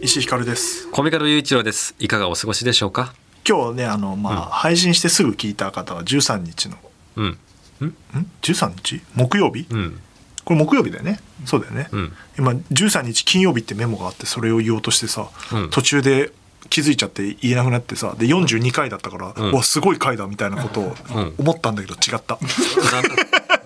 石井ひかるです。コミカル雄一郎です。いかがお過ごしでしょうか？今日ねあのまあ、配信してすぐ聞いた方は13日の。うん。ん？13日？木曜日？うん。これ木曜日だよね。そうだよね、うん。今13日金曜日ってメモがあってそれを言おうとしてさ、うん。途中で気づいちゃって言えなくなってさで42回だったから、うわすごい回だみたいなことをうん思ったんだけど違った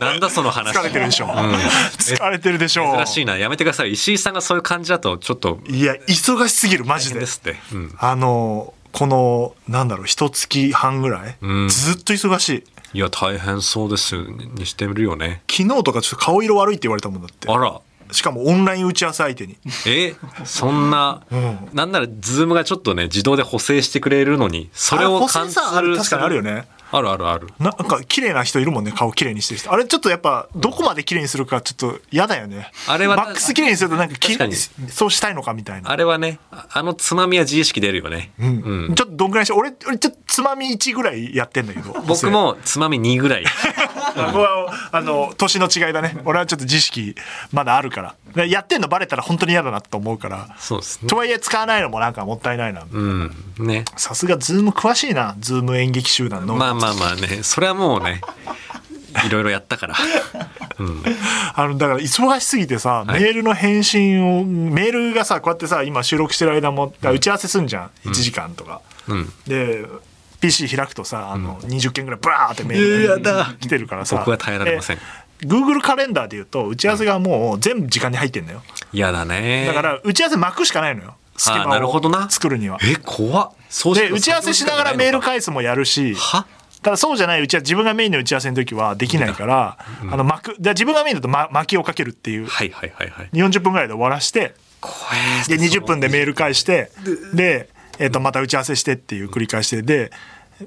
なんだその話。疲れてるでしょ、うん疲れてるでしょ珍しいな。やめてください。石井さんがそういう感じだとちょっといや忙しすぎるマ大ジで変ですって。うん。あのこのなんだろう一月半ぐらい、うんずっと忙しいいや大変そうですにしてるよね。昨日とかちょっと顔色悪いって言われたもんだってあら。しかもオンライン打ち合わせ相手に。えそんな、うん。なんならズームがちょっとね自動で補正してくれるのにそれをあ補正貫さある通確かにあるよねあるあるある。ななんか綺麗な人いるもんね顔綺麗にしてる人。あれちょっとやっぱどこまで綺麗にするかちょっと嫌だよね。あれはマックス綺麗にするとなんかき確かに。そうしたいのかみたいな。あれはねああのつまみは自意識出るよね、うん。うん。ちょっとどんぐらいして俺俺ちょっとつまみ1ぐらいやってんだけど僕もつまみ2ぐらい。僕はあの年の違いだね。俺はちょっと自意識まだあるから。でやってんのバレたら本当に嫌だなと思うから。そうですね。とはいえ使わないのもなんかもったいないな。うん。ね。さすが Zoom 詳しいな。 Zoom 演劇集団の、まあまあまあね。それはもうねいろいろやったから。うん。あのだから忙しすぎてさ、はい。メールの返信をメールがさこうやってさ今収録してる間も打ち合わせすんじゃん、1時間とか。うん。で PC 開くとさあの、20件ぐらいバーってメールうわやだ。来てるからさ。僕は耐えられません。で Google カレンダーで言うと打ち合わせがもう全部時間に入ってんのよ。嫌だね。だから打ち合わせ巻くしかないのよ。隙あーなるほど間をな作るには。え怖っ。そうで打ち合わせしながらメールか返すもやるしは？ただそうじゃないうちは自分がメインの打ち合わせの時はできないから、あの巻くで自分がメインだと、ま、巻きをかけるっていう。はいはいはいはい。40分ぐらいで終わらして怖で20分でメール返してで、えっとまた打ち合わせしてっていう繰り返してで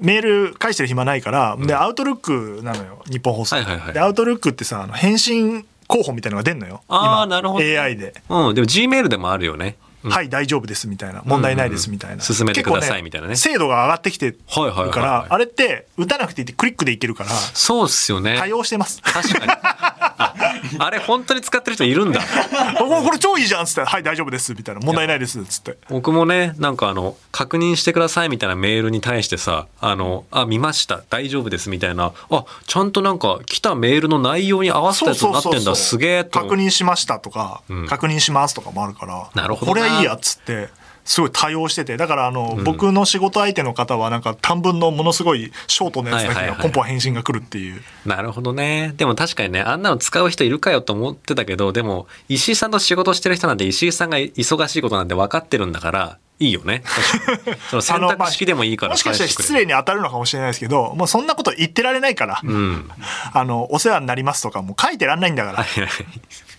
メール返してる暇ないから、でアウトルックなのよ日本放送、はいはいはい。でアウトルックってさあの返信候補みたいなのが出んのよあーなるほど AI で。うんでも G メールでもあるよね。うんはい大丈夫ですみたいな。問題ないですみたいな、進めてくださいみたいなね。精度が上がってきてるからあれって打たなくていいってクリックでいけるからそうっすよね。対応してます。確かに。ああれ本当に使ってる人いるんだ。これこれ超いいじゃんっつって「はい大丈夫です」みたいな「問題ないです」っつって。僕もねなんかあの確認してくださいみたいなメールに対してさあのあ見ました。大丈夫ですみたいな。あちゃんとなんか来たメールの内容に合わせたやつになってんだ。すげえと。確認しましたとか、うん。確認しますとかもあるから。なるほどいいやっつってすごい多用してて。だからあの、僕の仕事相手の方はなんか短文のものすごいショートのやつだけはいはいはい。がポンポン返信が来るっていう、なるほどね。でも確かにねあんなの使う人いるかよと思ってたけどでも石井さんと仕事してる人なんて石井さんが忙しいことなんて分かってるんだからいいよね。その選択式でもいいからもしかしたら失礼に当たるのかもしれないですけどもうそんなこと言ってられないから、うん。あのお世話になりますとかもう書いてらんないんだから、はいはい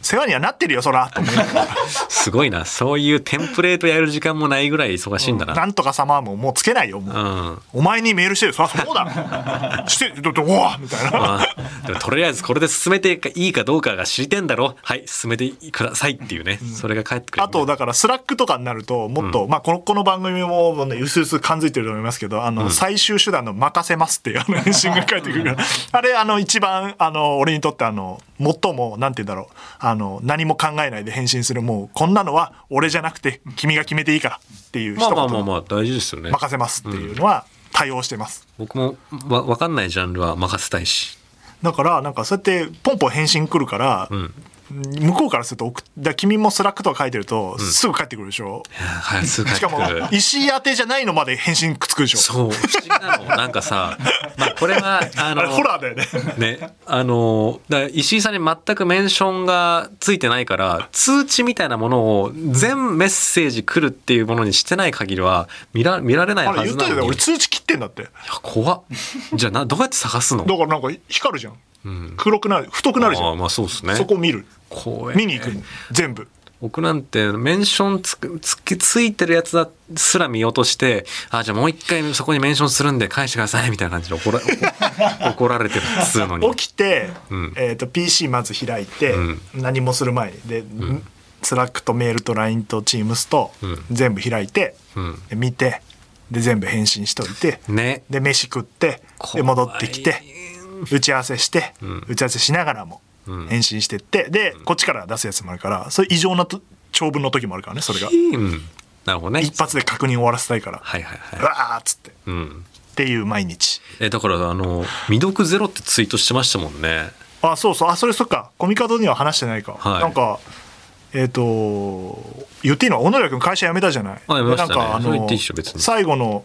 世話にはなってるよそらと思いながら。すごいな。そういうテンプレートやる時間もないぐらい忙しいんだな、なんとか様ももうつけないよもう、うん。お前にメールしてるそりゃそうだ。してどどうわみたいな。まあ、でもとりあえずこれで進めていいかどうかが知りてんだろ。はい進めてくださいっていうね、それが返ってくるあとだから Slack とかになるともっと、まあこのこの番組もねうすうす感づいてると思いますけどあの、最終手段の任せますっていうあの 返信が返ってくるから。あれあの一番あの俺にとってあの最もなんて言うんだろうあの何も考えないで返信するもうこんなのは俺じゃなくて君が決めていいからっていうまあ一言まあまあまあ大事ですよね。任せますっていうのは対応してます。僕もわ分かんないジャンルは任せたいし。だからなんかそうやってポンポン返信来るから、ん向こうからするとだ君もスラックとか書いてると、すぐ返ってくるでしょ？いやはいすぐ帰っしてかもくる石井宛てじゃないのまで返信くっつくでしょ？そう不思議なの。なんかさ、まあ、これはあの ホラーだよね。ね、あのだ石井さんに全くメンションがついてないから通知みたいなものを全メッセージ来るっていうものにしてない限りは見ら見られないあはれ言ったよねずなのに俺通知切ってんだって。いや怖っ。じゃあなどうやって探すの？だからなんか光るじゃん、ん黒くなる太くなるじゃん。まあそうですね。そこ見る。見に行くの全部。僕なんてメンションつくつきついてるやつだすら見落としてあじゃあもう一回そこにメンションするんで返してくださいみたいな感じで怒ら 怒られてるっつうのに。起きて、うん。えー、と PC まず開いて、うん。何もする前に。で、 Slackとメールと LINE と Teams とうん。全部開いて、うん。で見てで全部返信しといて、ね。で飯食ってで戻ってきて打ち合わせして、ん。打ち合わせしながらもうん。返信してってでこっちから出すやつもあるからそれ異常なと長文の時もあるからねそれが。うんなるほどね。一発で確認終わらせたいから、はいはいはうわーっつって。っいうん。ていう毎日。えだからあの未読ゼロってツイートしてましたもんね。あそうそう。あそれそっか。コミカドには話してないか、はい。なんかえっ、と言っていいの小野寺君会社辞めたじゃない。あ辞めましたね。でなんかあの最後の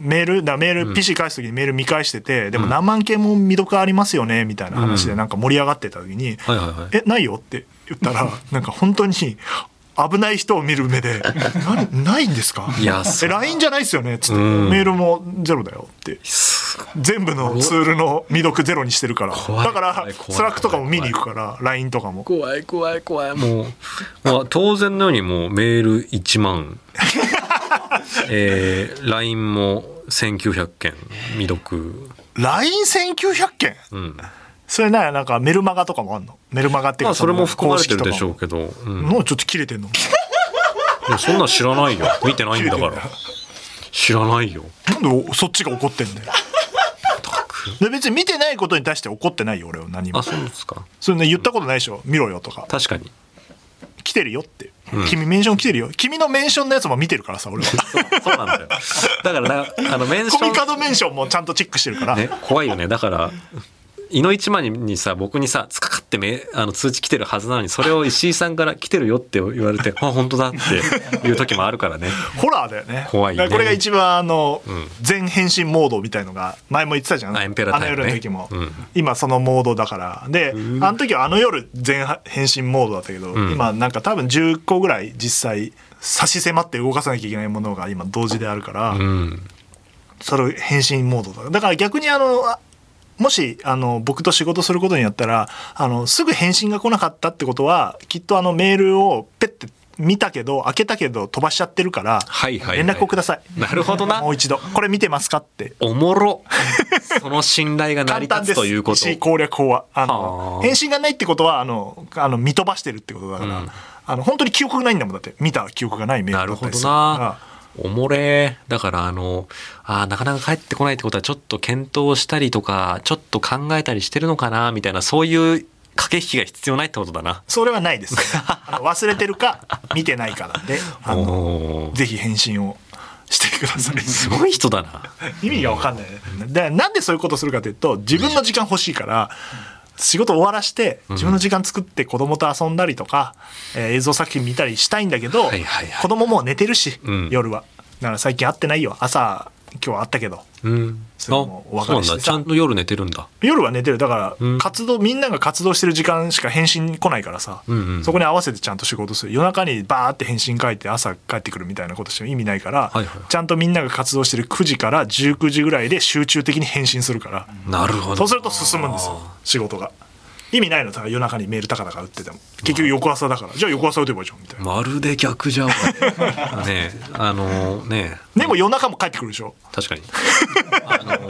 メールだメール、PC 返す時にメール見返しててでも何万件も未読ありますよねみたいな話でなんか盛り上がってた時に「はいはいはい。えないよ」って言ったら なんか本当に危ない人を見る目で「なないんですか?」いやえ LINE じゃないですよね」っつって「うん。メールもゼロだよ」って。す全部のツールの未読ゼロにしてるから。だから Slackとかも見に行くから LINE とかも。怖い怖い怖い。もう、まあ、当然のようにもうメール1万 えー、LINE も1900件未読。LINE1900 件？うん。それななんかメルマガとかもあんの？メルマガっていうかまあそれも含まれてるでしょうど。けど、うん、もうちょっと切れてんの？いやそんなん知らないよ。見てないんだから。知らないよ。なんでそっちが怒ってんだよ。で別に見てないことに対して怒ってないよ俺は何も。あそうですか。それね言ったことないでしょ。見ろよとか。確かに来てるよって、君メンション来てるよ。君のメンションのやつも見てるからさ俺は。そうなんだよ。だからなあのメンション。小御門メンションもちゃんとチェックしてるから、ね、怖いよね。だからいの一番にさ僕にさつかかってめあの通知来てるはずなのにそれを石井さんから来てるよって言われて あ本当だっていう時もあるからね。ホラーだよね。怖いね。これが一番あの、ん。全返信モードみたいのが前も言ってたじゃん。あエンペラータイムね。あの夜の時も、うん。今そのモードだから。であの時はあの夜全変身モードだったけど、ん。今なんか多分10個ぐらい実際差し迫って動かさなきゃいけないものが今同時であるから、うん。それを変身モードだだから逆にあのあもしあの僕と仕事することになったらあのすぐ返信が来なかったってことはきっとあのメールをペッて見たけど開けたけど飛ばしちゃってるから、はいはいはい。連絡をください。なるほどな。もう一度。これ見てますかって。おもろ。その信頼が成り立つということ。石井攻略法は。あはのあ。返信がないってことはあのあの見飛ばしてるってことだから、うん。あの本当に記憶がないんだもんだって。見た記憶がないメールだったりする。なるほからおもれだからあのあーなかなか帰ってこないってことはちょっと検討したりとかちょっと考えたりしてるのかなみたいなそういう駆け引きが必要ないってことだな。それはないです。あの忘れてるか見てないかなんであのぜひ返信をしてください。すごい人だな。意味が分かんない。ねでなんでそういうことするかというと自分の時間欲しいから仕事終わらして自分の時間作って子供と遊んだりとか、えー映像作品見たりしたいんだけど、はいはいはい。子供もう寝てるし、うん。夜は。だから最近会ってないよ。朝今日は会ったけどうん。あそれもお別そうなんだ。れしちゃんと夜寝てるんだ。夜は寝てる。だからうん。活動、みんなが活動してる時間しか返信来ないからさ、うんうん。そこに合わせてちゃんと仕事する。夜中にバーって返信書いて朝帰ってくるみたいなことしても意味ないから、はいはい。ちゃんとみんなが活動してる9時から19時ぐらいで集中的に返信するから、なるほど。そうすると進むんですよ仕事が意味ないの。だから夜中にメールたかたか打ってても。結局翌朝だから。じゃあ翌朝打てばいいじゃん。みたいな、まるで逆じゃん。ねあのねでも夜中も帰ってくるでしょ。確かに。あの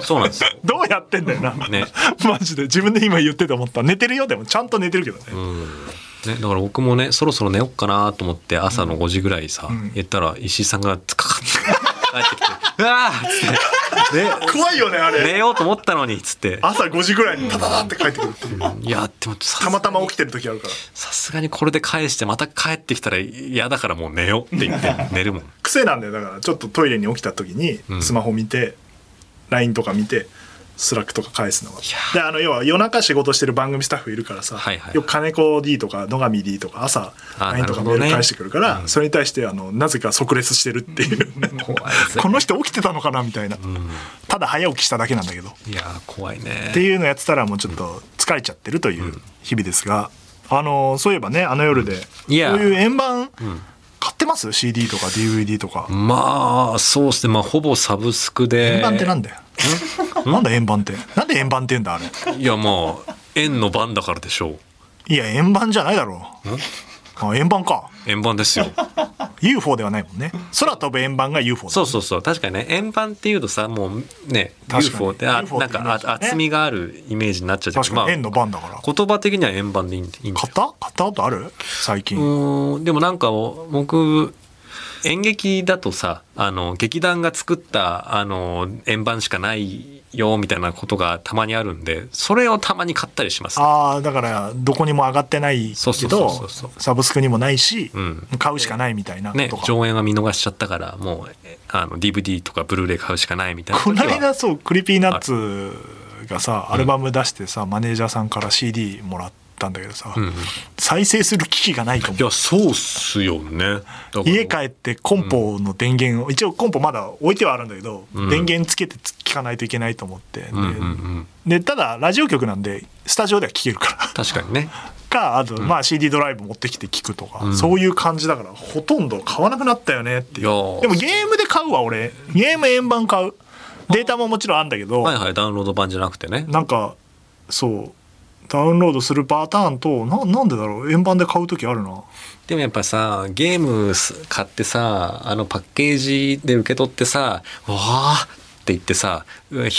そうなんですよ。どうやってんだよな、ね。マジで。自分で今言ってて思った。寝てるよでも。ちゃんと寝てるけどね、うん。ね、だから僕もねそろそろ寝よっかなと思って朝の5時ぐらいさ、ん。言ったら石井さんがつかかって帰ってきて 「うわーっつってで怖いよねあれ。寝ようと思ったのにっつって。朝5時ぐらいにタタタって帰ってくるっていう。いやでもさたまたま起きてる時あるから。さすがにこれで返してまた帰ってきたら嫌だからもう寝ようって言って寝るもん。癖なんだよだから。ちょっとトイレに起きた時にうん。スマホ見て、LINE とか見て Slackとか返すのがやであの要は夜中仕事してる番組スタッフいるからさ、はいはいよく金子 D とか野上 D とか朝あ LINE とかメール返してくるから、それに対してあのなぜか即レスしてるっていう。怖いぜ この人起きてたのかなみたいな、うん。ただ早起きしただけなんだけど。いやー怖いね。っていうのやってたらもうちょっと疲れちゃってるという日々ですが、あのそういえばねあの夜で、こういう円盤買ってます？CD とか DVD とか、まあそうですね。まあほぼサブスクで。円盤ってなんだよ？なんだ円盤って？なんで円盤って言うんだあれ？いやまあ円の番だからでしょう。いや円盤じゃないだろ。うあ円盤か。円盤ですよ。UFO ではないもんね。空飛ぶ円盤が UFO だそうそうそう。確かにね円盤っていうとさもうね確かに。UFO ってあ UFO なんってイメージだねかあ厚みがあるイメージになっちゃうけど確かに円の盤だから、言葉的には円盤でいいんいいんだよ買った？買ったことある？最近、んでもなんか僕演劇だとさあの劇団が作ったあの円盤しかないよみたいなことがたまにあるんでそれをたまに買ったりします、ね、ああだからどこにも上がってないそうそうけどサブスクにもないし、うん。買うしかないみたいなことか、上演は見逃しちゃったからもうえあの DVD とかブルーレイ買うしかないみたいなこの間そう Creepy Nuts がさアルバム出してさ、マネージャーさんから CD もらったんだけどさ、うんうん。再生する機器がないと思いうやそうっすよね。家帰ってコンポの電源を、一応コンポまだ置いてはあるんだけど、うん。電源つけて聞かないといけないと思って、でうんうんうん。でただラジオ局なんでスタジオでは聴けるから。確かにね。かあと、まあ CD ドライブ持ってきて聞くとか、うん。そういう感じだからほとんど買わなくなったよねっていう。でもゲームで買うわ俺。ゲーム円盤買う。データももちろんあるんだけど、はいはいダウンロード版じゃなくてね。なんかそうダウンロードするパターンとななんでだろう？円盤で買う時あるなでもやっぱさゲーム買ってさあのパッケージで受け取ってさ「わあ!」って言ってさ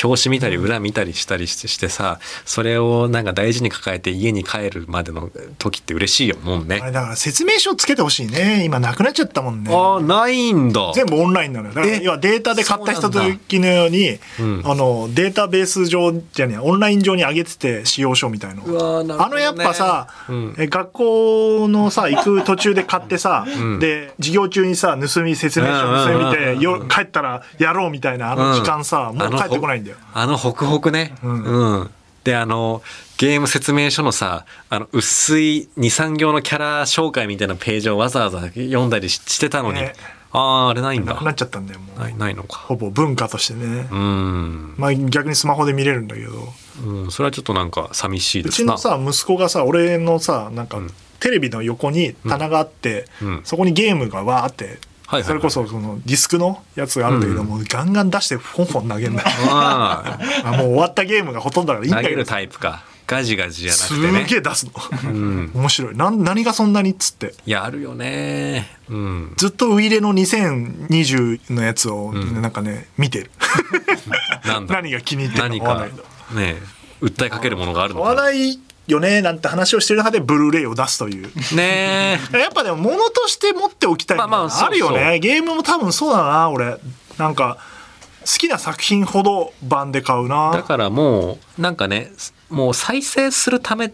表紙見たり裏見たりしたりしてしてさそれをなんか大事に抱えて家に帰るまでの時って嬉しいよもんね。あれだから説明書つけてほしいね。今なくなっちゃったもんね。ああないんだ。全部オンラインなのよ。だからえ要はデータで買った人時のようにうんあのデータベース上じゃねえオンライン上に上げてて使用書みたいの。ね。あのやっぱさ、うん。え学校のさ行く途中で買ってさ、ん。で授業中にさ盗み説明書盗み見てよ帰ったらやろうみたいなあの時間さ、うん。もう帰ってこないんだよ。あのホクホクね。うん。うん。であのゲーム説明書のさあの薄い23行のキャラ紹介みたいなページをわざわざ読んだりししてたのに、ね。あああれないんだ。なくなっちゃったんだよもう、ないないのか。ほぼ文化としてね、うん。まあ逆にスマホで見れるんだけど。うん、それはちょっとなんか寂しいうですな。ちのさ息子がさ俺のさなんか、ん。テレビの横に棚があって、うん。そこにゲームがわーって、はいはいはいそれこそそのディスクのやつがあるんだけど、うんもうガンガン出してポンポン投げるんだよあ あもう終わったゲームがほとんどだからいいんあ投げるだけどタイプか。ガジガジじゃなすくてね。げえ出すの、うん。面白いなん何がそんなにっつっていや、あるよね。うん。ずっとウイイレの2020のやつをんなんかね見てる 何が気に入ってるのかわかんないけどね訴えかけるものがあるのかな。ないよねなんて話をしてる中でブルーレイを出すという。ねえ。やっぱでも物として持っておきたいみたいなまあまあゲームも多分そうだな俺。なんか好きな作品ほど版で買うだなからもう、なんかね、もう再生するため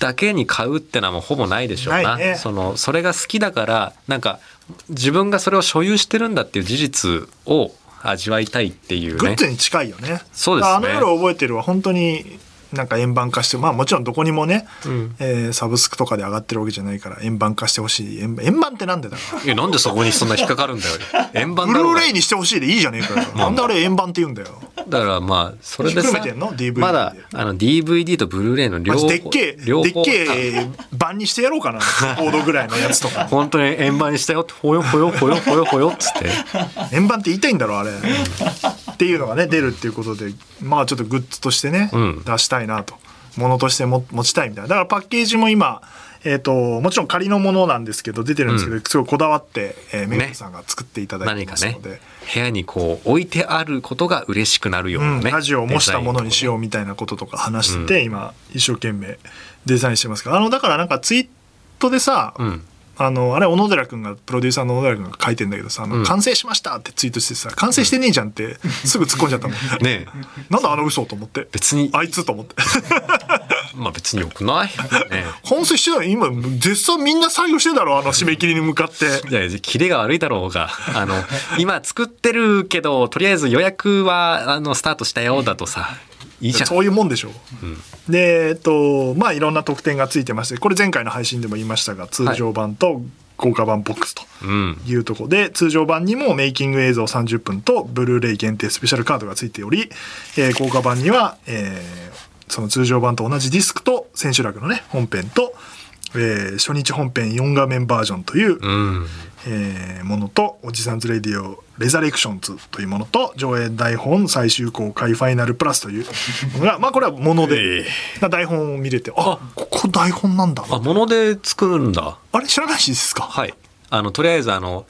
だけに買うってのはもうほぼないでしょうな。ね。その、それが好きだから、なんか、自分がそれを所有してるんだっていう事実を味わいたいっていうね。グッズに近いよね。そうですね。あの夜覚えてるは本当になんか円盤化してまあもちろんどこにもね、うん。えーサブスクとかで上がってるわけじゃないから円盤化してほしい。円円盤ってなんでだから。いや、なんでそこにそんな引っかかるんだよ。円盤ブだろうが。ルーレイにしてほしいでいいじゃねえかよ。なんであれ円盤って言うんだよ。だからまあ、それでさ含めてんの？DVD で。まだ、あの、DVD とブルーレイの両方。でっけえでっけえ盤にしてやろうかな。コードぐらいのやつとか。本当に円盤にしたよ。ほよほよほよほよほよっつって。円盤って言いたいんだろあれ、っていうのがね出るっていうことでまあちょっとグッズとしてね、うん。出したいなと。ものとしても持ちたいみたいな。だからパッケージも今えー、ともちろん仮のものなんですけど出てるんですけど、すごいこだわって、えー、メイクさんが作っていただいてますので、、部屋にこう置いてあることが嬉しくなるようう、なん。ね。ラジオを模したものにしよようみたいなこととか話してて、今一生懸命デザインしてますからあのだからなんかツイートでさ、う。うん。あのあれ小野寺君がプロデューサーの小野寺君が書いてんだけどさあの、うん。完成しましたってツイートしてさ完成してねえじゃんってすぐ突っ込んじゃったもん。ねえ。なんだあの嘘と思って。別に、あいつと思って。まあ別に良くない。ね完成してない。今絶賛みんな作業してんだろあの締め切りに向かって。いや、キレが悪いだろうが、あの、今作ってるけど、とりあえず予約は、あの、スタートしたよ、だとさ、いいじゃん。そういうもんでしょう、でえっとまあいろんな特典がついてましてこれ前回の配信でも言いましたが通常版と豪華版ボックスとうん。いうところで通常版にもメイキング映像30分とブルーレイ限定スペシャルカードがついており、えー豪華版には、えーその通常版と同じディスクと千秋楽のね本編と、えー初日本編4画面バージョンという、うん。えーものとおじさんズレディオレザレクションズというものと上演台本最終稿ファイナルプラスというのが まあこれはもので、台本を見れてあここ台本なんだ。あもので作るんだ。あれ知らないですか？はい。あのとりあえずあの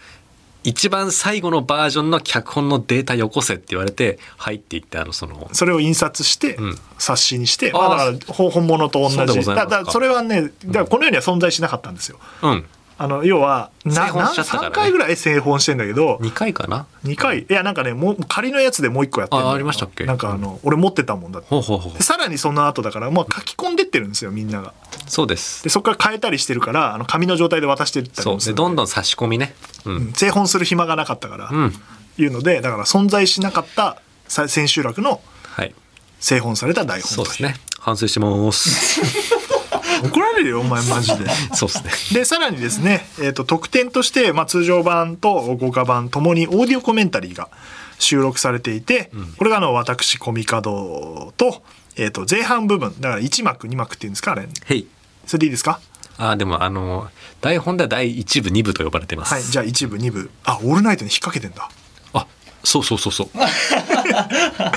一番最後のバージョンの脚本のデータよこせって言われて「はい」って言ってあのそのそれを印刷して、ん。冊子にして、まあ、だからほ本物と同じ。だか。らそれはねだからこの世には存在しなかったんですよ。うんあの要はな製本しちゃったからね。3回ぐらい製本してんだけど2回かな？2回。いやなんかねもう仮のやつでもう1個やってあありましたっけ？なんかあの俺持ってたもんだって。ほうほうほうでさらにその後だからもう書き込んでってるんですよみんなが。そうです。でそこから変えたりしてるからあの紙の状態で渡してったりするで。どんどん差し込みね。うん。製本する暇がなかったから、うん。いうのでだから存在しなかったさ千秋楽のはい。製本された台本とそうですね。反省します 怒られるよお前マジで。そうですね。でさらにですね、えー、と特典として、まあ、通常版と豪華版ともにオーディオコメンタリーが収録されていて、これがあの私コミカドと,、えー、と前半部分。だから1幕2幕っていうんですかあれ。それでいいですか？あでもあの台本では第1部2部と呼ばれています。はいじゃあ1部2部。あオールナイトに引っ掛けてんだ。あそうそうそうそう。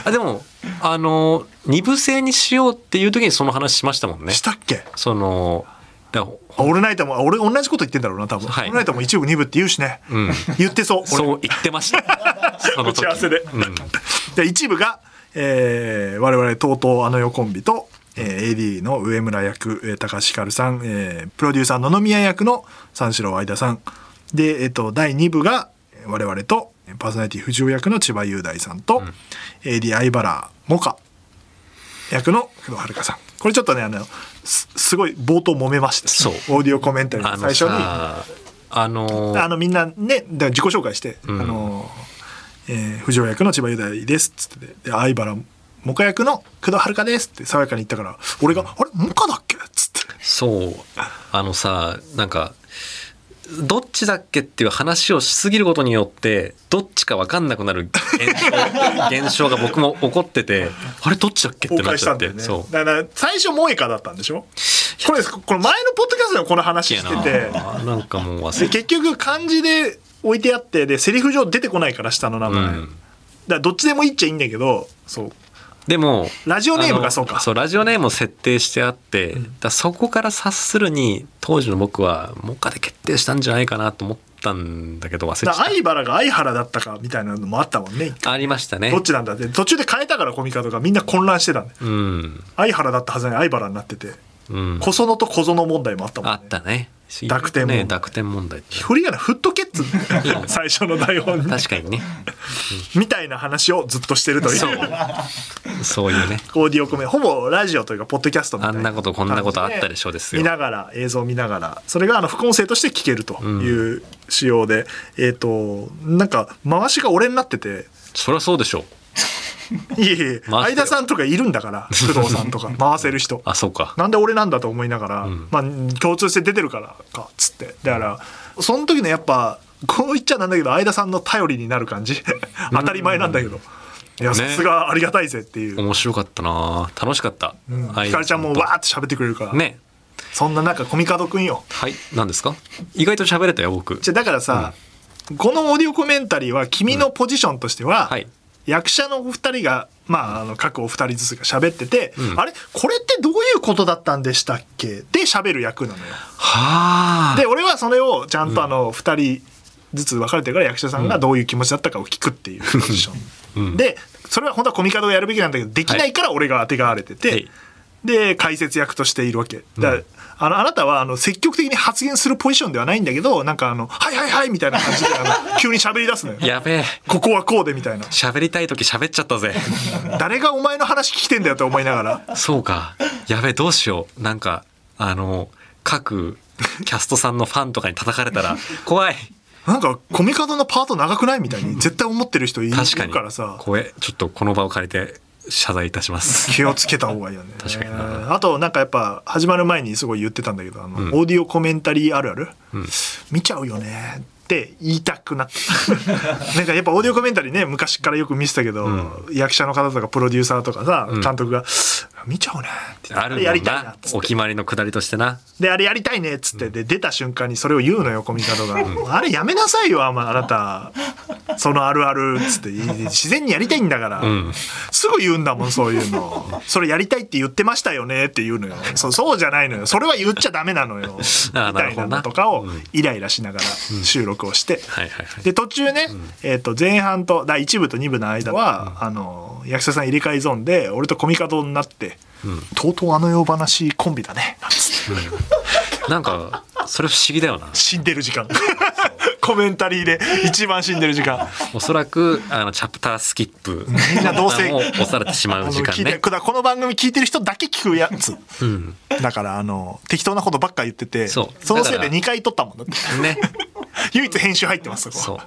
あでもあの2部制にしようっていう時にその話しましたもんね。したっけ？そのだあオールナイトもあ俺同じこと言ってんだろうな多分、はい。オールナイトも1部2部って言うしね、ん。言ってそう俺。そう言ってました。その時。打ち合わせで。うん。で一部が、えー我々 TOTO あの世コンビと、えー AD の上村役、えー高橋ひかるさん、えープロデューサー野々宮役の三四郎相田さん。で、えっと第2部がえー我々とえーパーソナリティ藤尾役の千葉雄大さんと、AD 相原萌歌役の工藤遥さん。これちょっとねあのすすごい冒頭揉めましたそう。オーディオコメンタリーあのの最初に。さあのあのみんなねだ自己紹介して「ん。あのえー藤尾役の千葉雄大です」っつってて。で相原萌歌役の工藤遥ですって爽やかに言ったから俺が「あれ萌歌だっけ?」っつって。そう。あのさなんかどっちだっけっていう話をしすぎることによってどっちか分かんなくなる現象現象が僕も起こっててあれどっちだっけってなっちゃってね。そう。だから最初萌歌だったんでしょ？これこれ前のポッドキャストでもこの話しててななんかもう忘れで結局漢字で置いてあってでセリフ上出てこないから下の名前、うん。だからどっちでもいいっちゃいいんだけどそうでもラジオネームがそうか。そうラジオネームを設定してあって、だからそこから察するに当時の僕はモカで決定したんじゃないかなと思ったんだけど忘れちゃだっから相原が相原だったかみたいなのもあったもんね。たありましたね。どっちなんだって。途中で変えたからコミカドがみんな混乱してたんだようん。相原だったはずに相原になってて。うん。小園と小園問題もあったもんあねったね濁点ね濁点問題振りがな振っとけ 最初の台本に。確かにね。みたいな話をずっとしてるという。そう。そういうね。オーディオコメほぼラジオというかポッドキャストみたいなあんなことこんなことあったでしょうですよ。見ながら映像を見ながらそれがあの副音声として聞けるという仕様で、えっ、となんか回しが俺になってて。そりゃそうでしょういえいえ相田さんとかいるんだから工藤さんとか。回せる人。あそうか。なんで俺なんだと思いながら、ん。まあ共通して出てるからかっつって。だからその時のやっぱこう言っちゃなんだけど相田さんの頼りになる感じ。当たり前なんだけど、いやさすがありがたいぜっていう、面白かったな。楽しかった、はいひかるちゃんもわーって喋ってくれるから、ね。そんな中コミカドくんよ。はい。何ですか？意外と喋れたよ僕。じゃあだからさ、このオーディオコメンタリーは君のポジションとしては、はい役者のお二人が、まあ、あの各お二人ずつが喋ってて、うん。あれ？これってどういうことだったんでしたっけ？で喋る役なのよ。はあ。で俺はそれをちゃんとあの2人ずつ分かれてるから役者さんがどういう気持ちだったかを聞くっていう ポジション、うん。でそれは本当はコミカドがやるべきなんだけどできないから俺が当てがわれてて、はい。で解説役としているわけ。だから、あのあなたはあの積極的に発言するポジションではないんだけどなんかあの「はいはいはい」みたいな感じであの 急に喋り出すのよ。やべえ。ここはこうでみたいな。喋りたい時喋っちゃったぜ。誰がお前の話聞きてんだよって思いながら。そうか。やべえどうしよう。なんかあの各キャストさんのファンとかに叩かれたら怖い。なんかコミカドのパート長くないみたいに絶対思ってる人いる確かに。からさ怖え。ちょっとこの場を借りて謝罪いたします。気をつけた方がいいよね。確かにな。あとなんかやっぱ始まる前にすごい言ってたんだけどあの、オーディオコメンタリーあるある、見ちゃうよねって言いたくなった なんかやっぱオーディオコメンタリーね昔からよく見てたけど、役者の方とかプロデューサーとかさ、監督が「見ちゃうねってあるもんやりたいななっつって。お決まりのくだりとしてな。であれやりたいねっつってで出た瞬間にそれを言うのよコミカドが、あれやめなさいよああなた。そのあるあるっつって。自然にやりたいんだから、ん。すぐ言うんだもんそういうの。それやりたいって言ってましたよねって言うのよ。そうそうじゃないのよ。それは言っちゃダメなのよ。みあたいなのとかをイライラしながら収録をして、はいはいはい。で途中ね、えー、と前半と第1部と2部の間は、あの役者さん入れ替えゾーンで俺とコミカドになって、とうとうあの世話コンビだねなんつって。なんかそれ不思議だよな。死んでる時間コメンタリーで一番死んでる時間。おそらくあのチャプタースキップ。みんなどうせ押されてしまう時間ね。ここの番組聞いてる人だけ聞くやつ。うん。だからあの適当なことばっか言っててそう。のせいでだから2回撮ったもんだって。ね。唯一編集入ってますそこそう。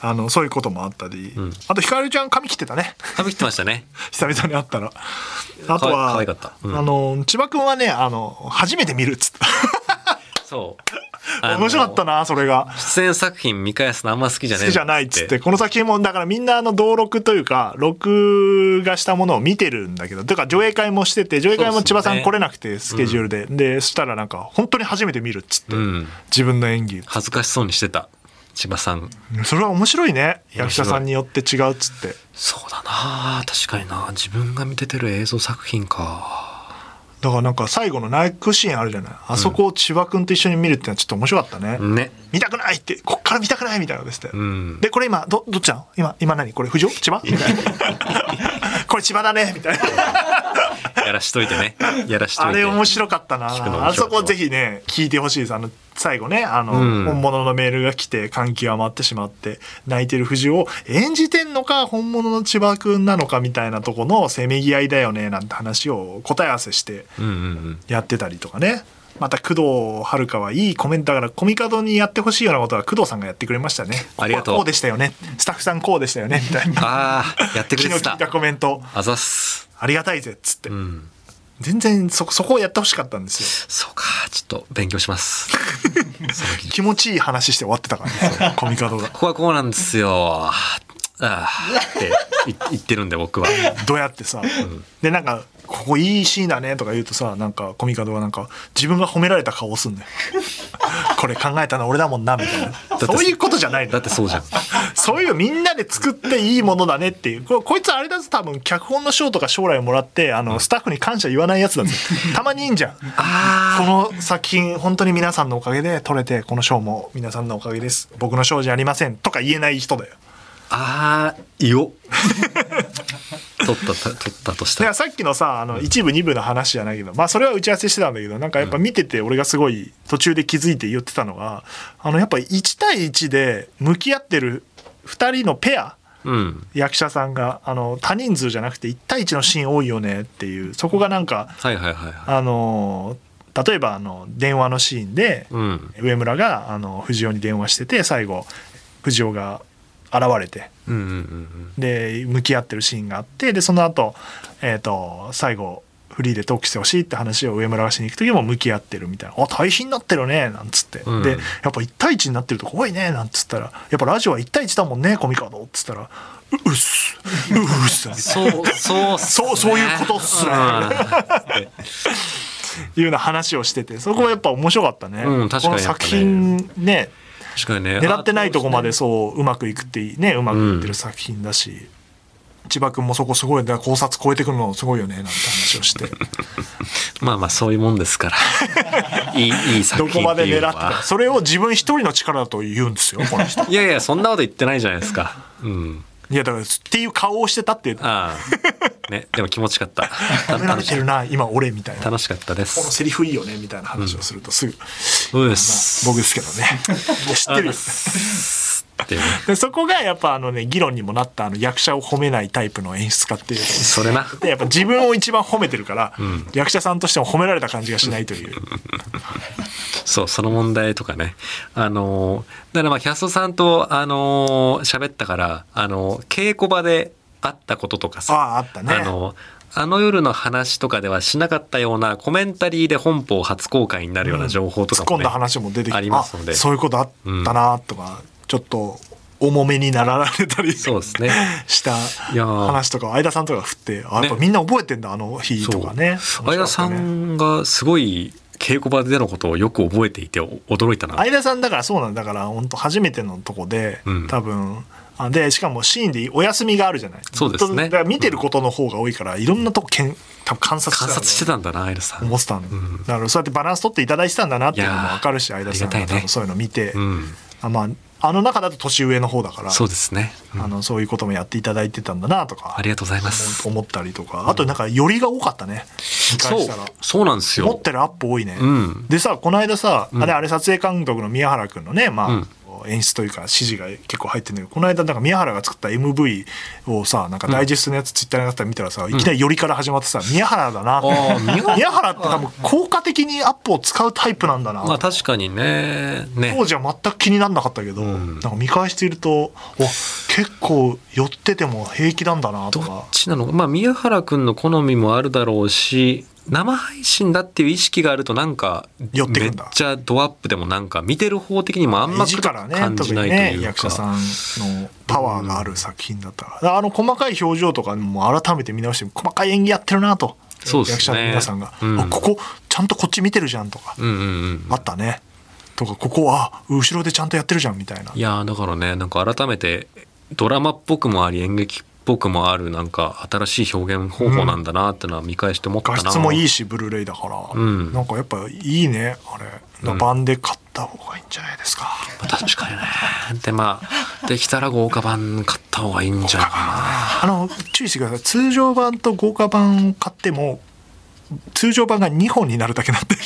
あのそういうこともあったり、ん。あとひかるちゃん髪切ってたね。髪切ってましたね。久々に会ったら。あとはあの千葉君はねあの初めて見るっつった。そう面白かったなそれが。出演作品見返すのあんま好きじゃねえ好きじゃないっつって。この作品もだからみんなあの登録というか録画したものを見てるんだけどというか上映会もしてて上映会も千葉さん来れなくてスケジュールで、でそしたらなんか本当に初めて見るっつって、うん。自分の演技。恥ずかしそうにしてた千葉さん。それは面白いね役者さんによって違うっつって。そうだな確かにな。自分が見ててる映像作品かだからなんか最後のナイクシーンあるじゃない？あそこを千葉君と一緒に見るってのはちょっと面白かったね、ね。見たくないってこっから見たくないみたいなのですって、ん。でこれ今どどっちなの？今今何？これ藤尾？千葉？みたいな。これ千葉だね？みたいなやらしといてね。やらしといて。あれ面白かったな。あそこぜひね聞いてほしいですあの最後ねあの、うん。本物のメールが来て感極まってしまって泣いてる藤尾を演じてんのか本物の千葉君なのかみたいなとこのせめぎ合いだよねなんて話を答え合わせしてうんうんうん。やってたりとかね。また工藤遥はいいコメントだからコミカドにやってほしいようなことは工藤さんがやってくれましたね。ありがとう。こうでしたよね。スタッフさんこうでしたよね。みたいな。ああやってくれてた。気の利いたコメント。あざっすありがたいぜっつって、うん。全然そそこをやってほしかったんですよ。そうかちょっと勉強します。気持ちいい話して終わってたからねコミカドが。ここはこうなんですよ。ああって言言ってるんで僕は。どうやってさ、でなんか「ここいいシーンだね」とか言うとさなんかコミカドがなんか自分が褒められた顔をすんだよ。これ考えたの俺だもんなみたいな。てそういうことじゃないの。だってそうじゃん。そういうみんなで作っていいものだねっていう。ここいつあれだぞ多分脚本の賞とか将来もらってあのスタッフに感謝言わないやつだぞ たまにいいんじゃん。この作品本当に皆さんのおかげで撮れてこの賞も皆さんのおかげです。僕の賞じゃありませんとか言えない人だよ。ああいよ 取ったた取ったとしたら。さっきのさあの一部二部の話じゃないけどまあそれは打ち合わせしてたんだけどなんかやっぱ見てて俺がすごい途中で気づいて言ってたのがあのやっぱ1対1で向き合ってる2人のペアうん。役者さんがあの多人数じゃなくて1対1のシーン多いよねっていうそこがなんかはいはいはいはい。あの例えばあの電話のシーンでうん。上村があの藤尾に電話してて最後藤尾が現れてで向き合ってるシーンがあってでその後、えー、と最後フリーでトークしてほしいって話を上村がしに行く時も向き合ってるみたいな「あ大変になってるね」なんつって、うん。でやっぱ1対1になってると怖いねなんつったら「やっぱラジオは1対1だもんねコミカド」っつったら「ううっす。ううっす」そうそうっすね。そうそういうことっすね。いうような話をしてて。そこはやっぱ面白かったね,、うん確かにこの作品ね確かにね。狙ってないとこまであそううまくいくっていいねうまくいってる作品だし、千葉君もそこすごいだ考察超えてくるのすごいよねなんて話をして。まあまあそういうもんですから。いいいい作どこま品っていうので狙ってそれを自分一人の力だと言うんですよこの人。いやいやそんなこと言ってないじゃないですか。うんいやだからっていう顔をしてたってああ。ねでも気持ちよかった。た褒められてるな今俺みたいな。こ楽しかったでのすセリフいいよねみたいな話をするとすぐ、そうです。僕ですけどね。知ってるよっていうね。でそこがやっぱあのね議論にもなったあの役者を褒めないタイプの演出家っていう。それな。でやっぱ自分を一番褒めてるから、役者さんとしても褒められた感じがしないという。そうその問題とかね。あのだからまあキャストさんとあの喋ったからあの稽古場であったこととかあさああったね。あのあの夜の話とかではしなかったようなコメンタリーで本邦初公開になるような情報とかも、ね突っ込んだ話も出てきてありますので。あそういうことあったなとか、ちょっと重めになられたりそうですね。した話とかを相田さんとか振ってあやっぱみんな覚えてんだあの日とかね。相田さんがすごい稽古場でのことをよく覚えていてお驚いたな。相田さんだからそうなんだ。から本当初めてのとこで、うん。多分あでしかもシーンでお休みがあるじゃない。そうですね。だから見てることの方が多いから、いろんなとこけん多分観察して観察してたんだな、相田さん。思ってたんだ、ん。だからそうやってバランス取っていただいてたんだなっていうのも分かるし相田さんが多分そういうの見て、うん。あまああの中だと年上の方だからそうですね。うんあのそういうこともやっていただいてたんだなとかありがとうございます。思思ったりとかあとなんかよりが多かったね見そう。そうなんですよ。持ってるアップ多いね、うんでさこの間さ、あれあれ撮影監督の宮原君のねまあ、うん演出というか指示が結構入ってるんだけどこの間なんか宮原が作った MV をさなんかダイジェストのやつツイッターったら見たらさ、いきなりよりから始まってさ宮原だな。宮原って多分効果的にアップを使うタイプなんだな、まあ確かにね。ね。当。時は全く気にならなかったけど、ん。なんか見返しているとわ結構寄ってても平気なんだなとどっかちなの？かまあ宮原君の好みもあるだろうし生配信だっていう意識があるとなんかめっちゃドアップでもなんか見てる方的にもあんま感じないというか。役者さんのパワーがある作品だった。から、あの細かい表情とかも改めて見直して細かい演技やってるなと。そうですね。役者の皆さんが、うん。あここちゃんとこっち見てるじゃんとか、うんうんうん。あったね。とかここは後ろでちゃんとやってるじゃんみたいな。いやーだからねなんか改めてドラマっぽくもあり演劇っぽくもあるなんか新しい表現方法なんだなってのは見返して思ったな、画質もいいしブルーレイだから、うん。なんかやっぱいいねあれ、版で買った方がいいんじゃないですか、まあ確かにね。でまあできたら豪華版買った方がいいんじゃないかあの注意してください。通常版と豪華版を買っても通常版が2本になるだけなんで。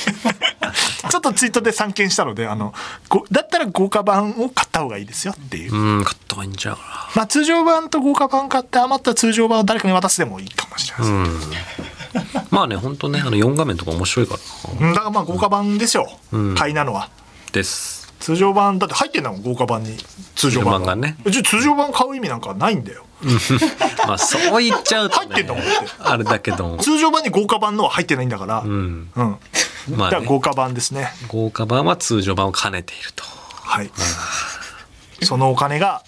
ちょっとツイートで散見したのであのごだったら豪華版を買った方がいいですよっていう、なうん買った方がいいんじゃないかまあ通常版と豪華版買って余った通常版を誰かに渡すでもいいかもしれないです、なまあね本当ねあの4画面とか面白いから。だからまあ豪華版ですよ、うん。買いなのは。です。通常版だって入ってんだもん豪華版に。通常版が。ね。じゃあ通常版買う意味なんかないんだよ まあそう言っちゃうと、ね、入ってんだもんあれだけど通常版に豪華版のは入ってないんだから。ううん、んまあね。豪華版ですね。豪華版は通常版を兼ねていると。はい。そのお金が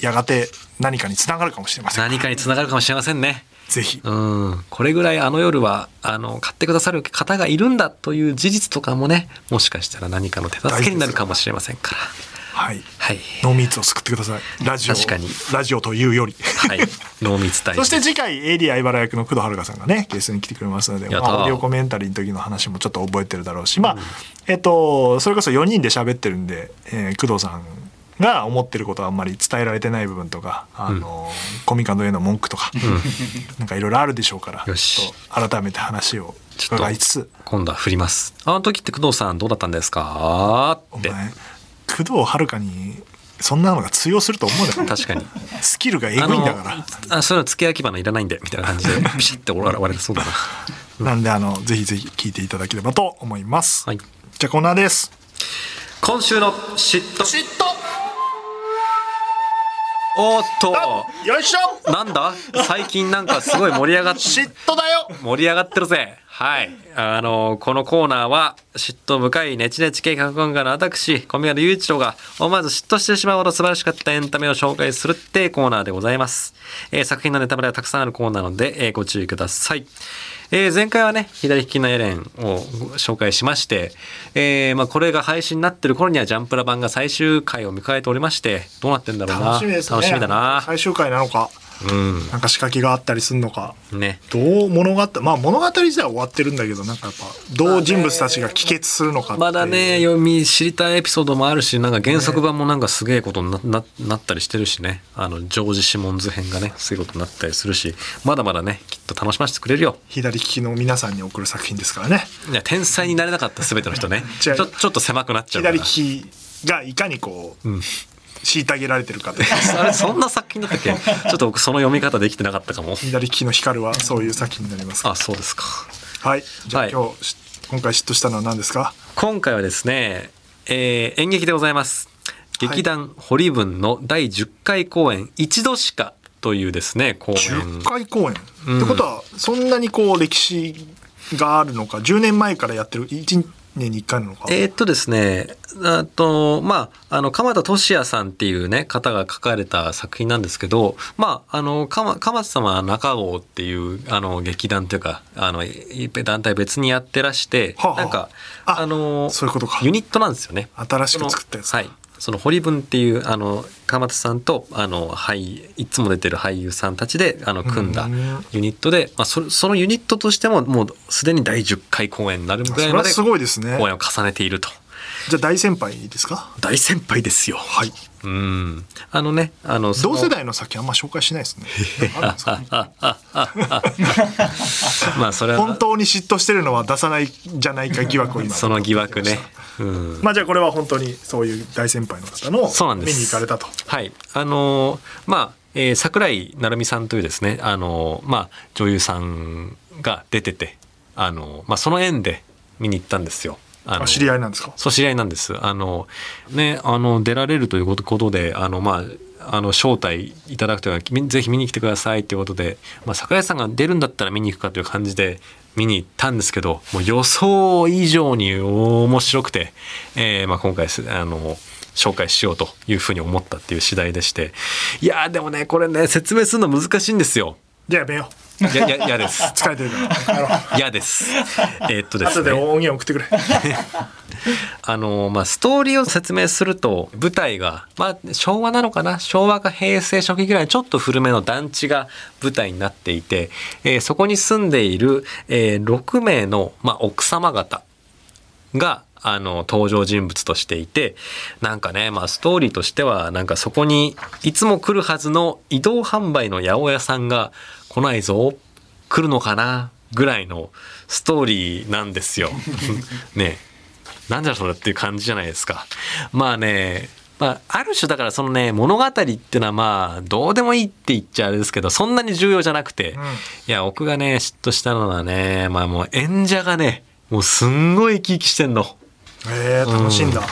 やがて何かにつながるかもしれません。何かにつながるかもしれませんね。ぜひ。うん。これぐらいあの夜はあの買ってくださる方がいるんだという事実とかもねもしかしたら何かの手助けになるかもしれませんからはい。はい。ノーミーツを救ってください。ラジオ。確かに。ラジオというより。はい。濃密大 そして次回、エイリア相原役の工藤遥さんがね、ゲストに来てくれますので、まあ、オーディオコメンタリーの時の話もちょっと覚えてるだろうし、まあ、えっと、それこそ4人で喋ってるんで、えー工藤さんが思ってることはあんまり伝えられてない部分とか、あの、コミカドへの文句とか、なんかいろいろあるでしょうから、よし。ちょっと改めて話を伺いつつ、今度は振りますあの時って工藤さんどうだったんですかってお前工藤遥にそんなのが通用すると思うなよ確かに。スキルがエグいんだから。あそういうの付け焼き花いらないんでみたいな感じで ピシッて終われそうだな。なんであのぜひぜひ聞いていただければと思います、はい。じゃあコーナーです。今週の嫉妬。嫉妬おーっと。よいしょ。なんだ？最近なんかすごい盛り上がっ嫉妬だよ。盛り上がってるぜ。はい。あのこのコーナーは嫉妬深いネチネチ計画音楽の私小宮野雄一郎が思わず嫉妬してしまうほど素晴らしかったエンタメを紹介するってコーナーでございます、えー作品のネタバレはたくさんあるコーナーなので、えーご注意くださいえー前回はね左利きのエレンをご紹介しまして、えーまあ、これが配信になってる頃にはジャンプラ版が最終回を迎えておりましてどうなってんだろうな。楽しみですね。楽しみだな。最終回なのかうん。なんか仕掛けがあったりするのか。ね。どう物語まあ物語自体は終わってるんだけどなんかやっぱどう人物たちが帰結するのかまだね読み知りたいエピソードもあるしなんか原則版もなんかすげえことになななったりしてるしね。あのジョージ・シモンズ編がねすごいことになったりするしまだまだねきっと楽しませてくれるよ。左利きの皆さんに送る作品ですからね。いや天才になれなかった全ての人ね。ちょちょっと狭くなっちゃうから。左利きがいかにこう、ん虐げられてるかと あれそんな作品だったっけ？ちょっと僕その読み方できてなかったかも。左利きの光はそういう作品になります。かあそうですか。はい。じゃあ、はい。今日し今回嫉妬したのは何ですか？今回はですね、えー演劇でございます。劇団堀文の第10回公演「一度しか」というですね公演。10回公演、うん。ってことはそんなにこう歴史があるのか？10年前からやってる？1年に1回なのかえーっとですね、あと、まあ、あの、鎌田俊也さんっていうね、方が書かれた作品なんですけど、まあ、あの、鎌鎌田様は中郷っていう、あの、劇団というか、あの、い団体別にやってらして、はあはあなんか、ああの、そういうことかユニットなんですよね。新しく作ったやつはい。その堀文っていうあの鎌田さんとあの俳いつも出てる俳優さんたちであの組んだうん。ユニットで、まあ、そそのユニットとしてももうすでに第10回公演になるぐらいまで公演を重ねていると。じゃあ大先輩ですか？大先輩ですよ。はいうんあのねあの同世代の作品あんま紹介しないですね まあそれは本当に嫉妬してるのは出さないじゃないか疑惑を今その疑惑ね。うんまあじゃあこれは本当にそういう大先輩の方の見に行かれたとはい。あのーまあ、えー桜井成美さんというですね、あのーまあ、女優さんが出てて、あのーまあ、その縁で見に行ったんですよ。あのあ知り合いなんですか？そう、知り合いなんです。あの、ね、あの、出られるということで、あの、まあ、あの、招待いただくというか、みぜひ見に来てくださいということで、まあ、桜井さんが出るんだったら見に行くかという感じで、見に行ったんですけど、もう予想以上に面白くて、えーまあ、今回す、あの、紹介しようというふうに思ったっていう次第でして、いやーでもね、これね、説明するの難しいんですよ。じゃあやめよいや、いや、嫌です。う疲れてるから やです。えーっとですね。後で音源送ってくれ あのまあ、ストーリーを説明すると舞台が、まあ、昭和なのかな？昭和か平成初期ぐらいのちょっと古めの団地が舞台になっていて、えーそこに住んでいる、えー6名の、まあ、奥様方があの登場人物としていてなんかね、まあ、ストーリーとしてはなんかそこにいつも来るはずの移動販売の八百屋さんが来ないぞ。来るのかな？ぐらいのストーリーなんですよ。ね。なんじゃそれっていう感じじゃないですか。まあね、まあ、ある種だからそのね、物語っていうのはまあ、どうでもいいって言っちゃあれですけど、そんなに重要じゃなくて、ん。いや、僕がね、嫉妬したのはね、まあもう演者がね、もうすんごい生き生きしてんの。えー、楽しいんだ、い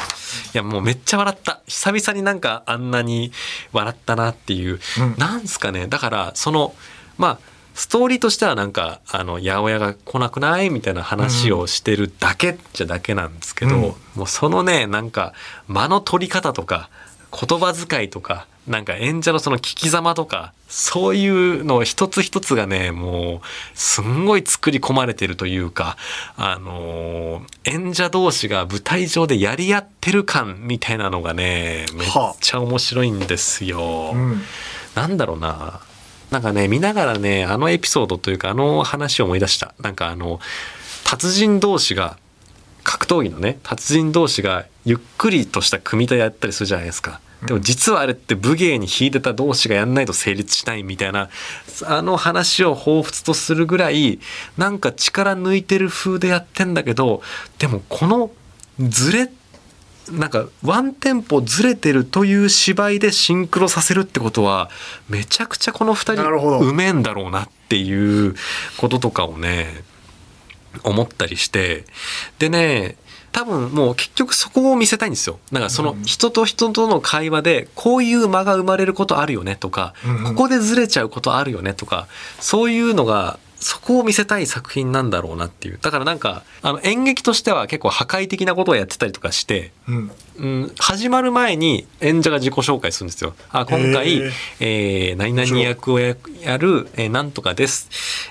やもうめっちゃ笑った。久々になんかあんなに笑ったなっていう、うん。なんすかね。だからそのまあストーリーとしてはなんかあの八百屋が来なくないみたいな話をしてるだけっちゃだけなんですけど、うんもうそのねなんか間の取り方とか言葉遣いとかなんか演者のその聞き様とかそういうの一つ一つがねもうすんごい作り込まれてるというかあのー演者同士が舞台上でやり合ってる感みたいなのがねめっちゃ面白いんですよ。うんなんだろうな。なんかね、見ながらね、あのエピソードというか、あの話を思い出した。なんかあの、達人同士が、格闘技のね、達人同士がゆっくりとした組み手やったりするじゃないですか。でも実はあれって武芸に秀でた同士がやんないと成立しないみたいな、あの話を彷彿とするぐらい、なんか力抜いてる風でやってんだけど、でもこのズレなんかワンテンポずれてるという芝居でシンクロさせるってことはめちゃくちゃこの二人なるほど。うめえんだろうなっていうこととかをね思ったりして。でね多分もう結局そこを見せたいんですよ。なんかその人と人との会話でこういう間が生まれることあるよねとか、ここでずれちゃうことあるよねとかそういうのがそこを見せたい作品なんだろうなっていう。だからなんかあの演劇としては結構破壊的なことをやってたりとかしてうん。うん、始まる前に演者が自己紹介するんですよ。あ今回、へーえー何々役をややる、えーなんとかです。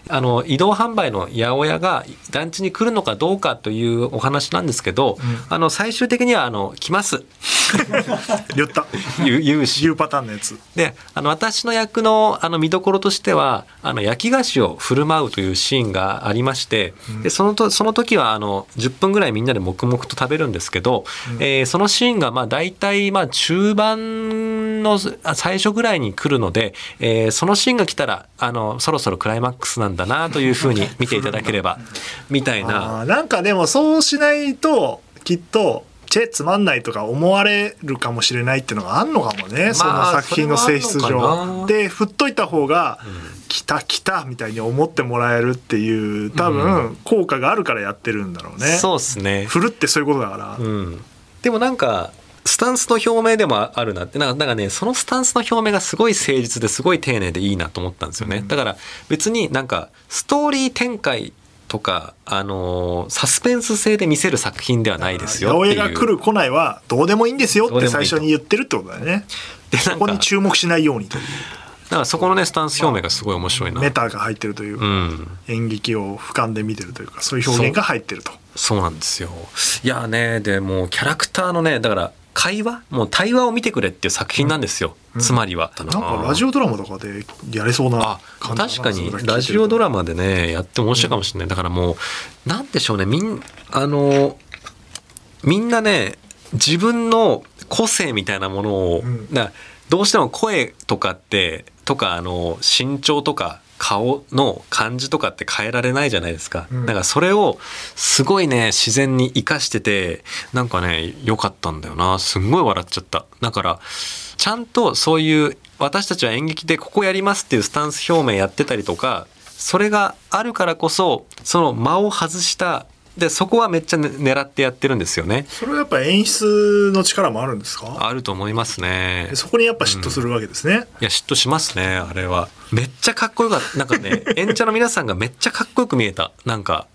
あの移動販売の八百屋が団地に来るのかどうかというお話なんですけど、あの最終的にはあの来ます。言った。言う言うし。言うパターンのやつ。であの私の役のあの見どころとしてはあの焼き菓子を振る舞うというシーンがありまして、でそのとその時はあの10分ぐらいみんなで黙々と食べるんですけど、えーそのシーンがまあ大体まあ中盤のあ最初ぐらいに来るので、えーそのシーンが来たらあのそろそろクライマックスなんだなというふうに 見ていただければみたいな。なんかでもそうしないときっとチェつまんないとか思われるかもしれないっていうのがあんのかもね、その作品の性質上。で振っといた方が「来た来た」みたいに思ってもらえるっていう多分効果があるからやってるんだろうね、そうですね。振るってそういうことだから、うん、でもなんかスタンスの表明でもあるなってなんかねそのスタンスの表明がすごい誠実ですごい丁寧でいいなと思ったんですよね、だから別になんかストーリー展開とか、あのーサスペンス性で見せる作品ではないですよ八。百屋が来る来ないはどうでもいいんですよって最初に言ってるってことだよね。でそこに注目しないようにという。だからそこのねスタンス表明がすごい面白いな。メタが入ってるというか、うん。演劇を俯瞰で見てるというかそういう表現が入ってるとそうなんですよ。いやね、でもうキャラクターのね、だから会話？もう対話を見てくれっていう作品なんですよ。つまりは。なんかラジオドラマとかでやれそうなあ感じ確かにラジオドラマでねやっても面白いかもしれない、だからもうなんでしょうねみんあのみんなね自分の個性みたいなものを、うんだからどうしても声とかってとかあの身長とか顔の感じとかって変えられないじゃないですか、うん。だからそれをすごいね自然に生かしててなんかね良かったんだよな。すんごい笑っちゃった。だからちゃんとそういう私たちは演劇でここやりますっていうスタンス表明やってたりとかそれがあるからこそその間を外したでそこはめっちゃ、ね、狙ってやってるんですよね。それはやっぱ演出の力もあるんですか？あると思いますね。でそこにやっぱ嫉妬するわけですね、いや嫉妬しますねあれは。めっちゃかっこよかった。なんかね 演者の皆さんがめっちゃかっこよく見えた。なんか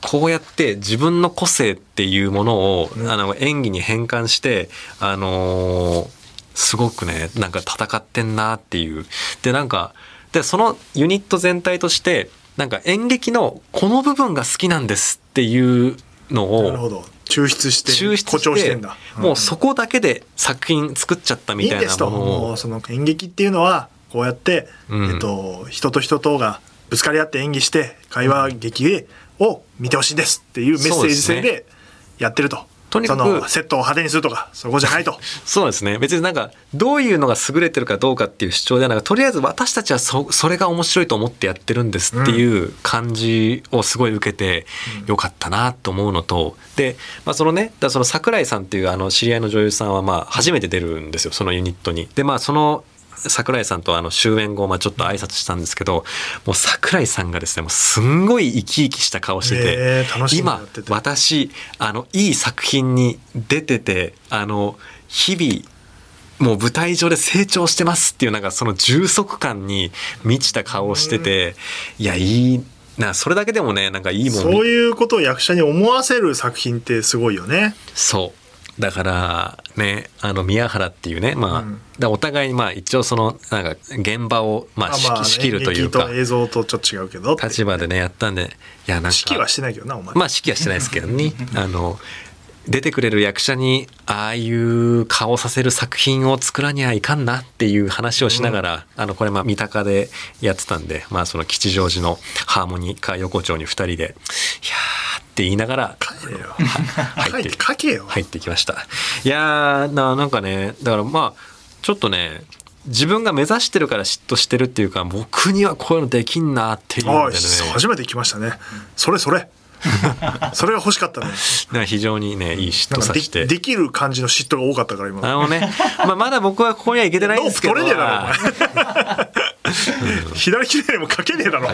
こうやって自分の個性っていうものを、あの演技に変換してあのーすごくねなんか戦ってんなっていう。でなんかでそのユニット全体としてなんか演劇のこの部分が好きなんですっていうのをなるほど。抽出して抽出して誇張してんだ、もうそこだけで作品作っちゃったみたいなものをその演劇っていうのはこうやって、うん。えっと、人と人とがぶつかり合って演技して会話劇を見てほしいんですっていうメッセージ性でやってると。とにかくセットを派手にするとかそこじゃないと。そうですね。別になんかどういうのが優れてるかどうかっていう主張ではなくとりあえず私たちはそそれが面白いと思ってやってるんですっていう感じをすごい受けてよかったなと思うのとで、まあ、そのねだその桜井さんっていうあの知り合いの女優さんはまあ初めて出るんですよ。そのユニットに。でまあその桜井さんとあの終演後、まあ、ちょっと挨拶したんですけどもう桜井さんがですねもうすんごい生き生きした顔してて、へーてて。私あのいい作品に出ててあの日々もう舞台上で成長してますっていうなんかその充足感に満ちた顔をしてていやいいなそれだけでもねなんかいいもんそういうことを役者に思わせる作品ってすごいよね。そう。だからねあの宮原っていうねまあ、お互いにまあ一応そのなんか現場をまあ仕あ仕切るというか映像とちょっと違うけど立場でねやったんでいやなんか指揮はしてないけどなお前、まあ指揮はしてないですけどね。あの出てくれる役者にああいう顔させる作品を作らにゃいかんなっていう話をしながら、あのこれまあ三鷹でやってたんでまあその吉祥寺のハーモニカ横丁に2人で「いやー」って言いながら入って書いて書けよ、入ってきました。いやーななんかねだからまあちょっとね自分が目指してるから嫉妬してるっていうか僕にはこういうのできんなっていうね。初めて来ましたね。それそれ それが欲しかったね。な非常にねいい嫉妬させて。できる感じの嫉妬が多かったから今あのね、まあ、まだ僕はここには行けてないんですけど。ロープ取れねえだろお前。左切れにも書けねえだろ。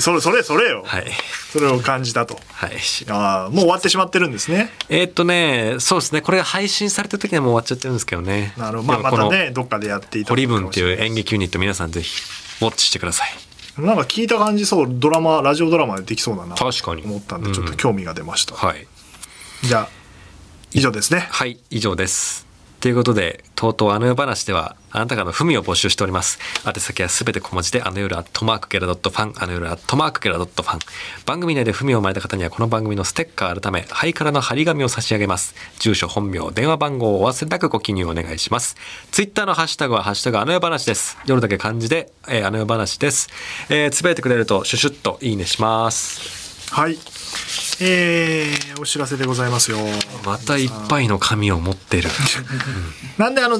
それそれそれよ、はい。それを感じたと。はい。ああもう終わってしまってるんですね。えーっとね、そうですね。これが配信された時にはもう終わっちゃってるんですけどね。なるほど。まあまたねどっかでやっていただ堀くか文っていう演劇ユニット皆さんぜひウォッチしてください。なんか聞いた感じそうドラマラジオドラマでできそうだな。確かに。思ったんでちょっと興味が出ました、はい。じゃあ以上ですね。はい、以上です。ということで、とうとうあの夜話では、あなたからの文を募集しております。宛先はすべて小文字で、あの夜アットマークゲラドットファン、あの夜アットマークゲラドットファン。番組内で文を生まれた方には、この番組のステッカー改め、ハイカラの張り紙を差し上げます。住所、本名、電話番号をお忘れなくご記入お願いします。ツイッターのハッシュタグは、ハッシュタグあの夜話です。夜だけ漢字で、えーあの夜話です。えーつぶやいてくれると、シュシュッといいねします。はいえー、お知らせでございますよまたいっぱいの紙を持ってる。なんであの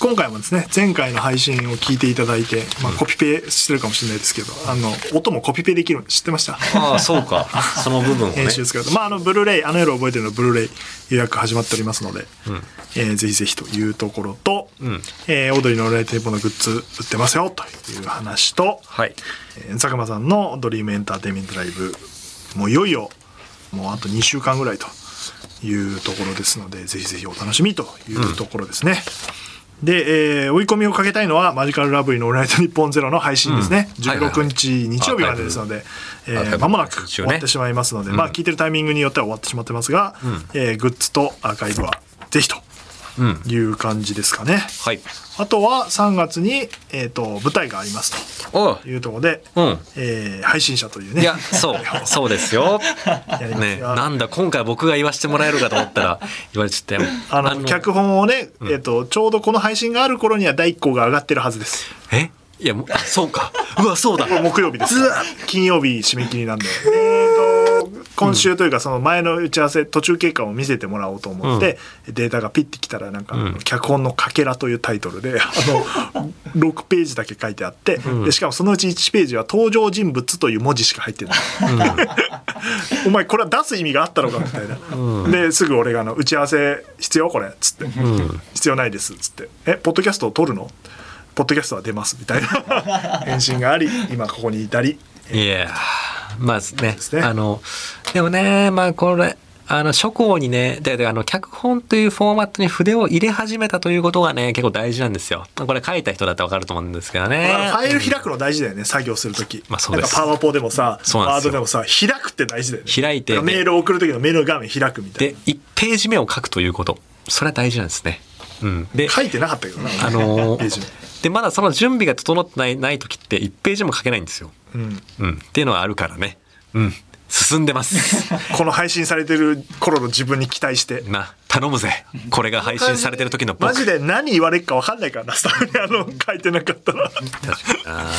今回もですね前回の配信を聞いていただいて、まあ、コピペしてるかもしれないですけどあの音もコピペできるの知ってました？ああ、そうか。その部分をね。編集使うと、まあ、あのブルーレイあの夜覚えてるのブルーレイ予約始まっておりますので、えーぜひぜひというところと、んえーオードリーのオールナイトニッポンのグッズ売ってますよという話と、はい。えー佐久間さんのドリームエンターテインメントライブもういよいよもうあと2週間ぐらいというところですのでぜひぜひお楽しみというところですね、で、えー追い込みをかけたいのはマヂカルラブリーのオールナイトニッポンゼロの配信ですね、うんはいはいはい。16日日曜日までですので、えアー間もなく終わってしまいますので、まあ聞いてるタイミングによっては終わってしまってますが、えーグッズとアーカイブはぜひとうんいう感じですかね。はい。あとは3月に、えー、と舞台がありますと。いうところで、うん。えー配信者というね。いやそう。そうですよ。ねがなんだ今回僕が言わせてもらえるかと思ったら 言われちゃったよあの脚本をね、えー、とちょうどこの配信がある頃には第1項が上がってるはずです。え？いやそうか。うわそうだ。木曜日です。金曜日締め切りなんで。えーと今週というかその前の打ち合わせ途中経過を見せてもらおうと思って、データがピッてきたらなんか、脚本のかけらというタイトルで あの6ページだけ書いてあって、でしかもそのうち1ページは登場人物という文字しか入ってない。お前これは出す意味があったのかみたいな。ですぐ俺があの打ち合わせ必要これっつって、必要ないですっつって。えポッドキャストを撮るの？ポッドキャストは出ますみたいな。返信があり今ここに至りいやまあね。ね。あのでもねまあこれあの初稿にねでであの脚本というフォーマットに筆を入れ始めたということがね結構大事なんですよ。これ書いた人だってわかると思うんですけどね。まあファイル開くの大事だよね作業するとき、まあそうです。パワポでもさそうなんですよ。ワードでもさ開くって大事だよね。開いてメールを送る時のメール画面開くみたいで1ページ目を書くということ。それは大事なんですね。うん。でな書いてなかったけどなあの ペーでまだその準備が整ってないない時って1ページも書けないんですようん。うんっていうのはあるからね。うん。進んでます。この配信されてる頃の自分に期待して。な頼むぜ。これが配信されてる時の僕。マジで何言われるか分かんないからな。スタッフにあの書いてなかったら。あ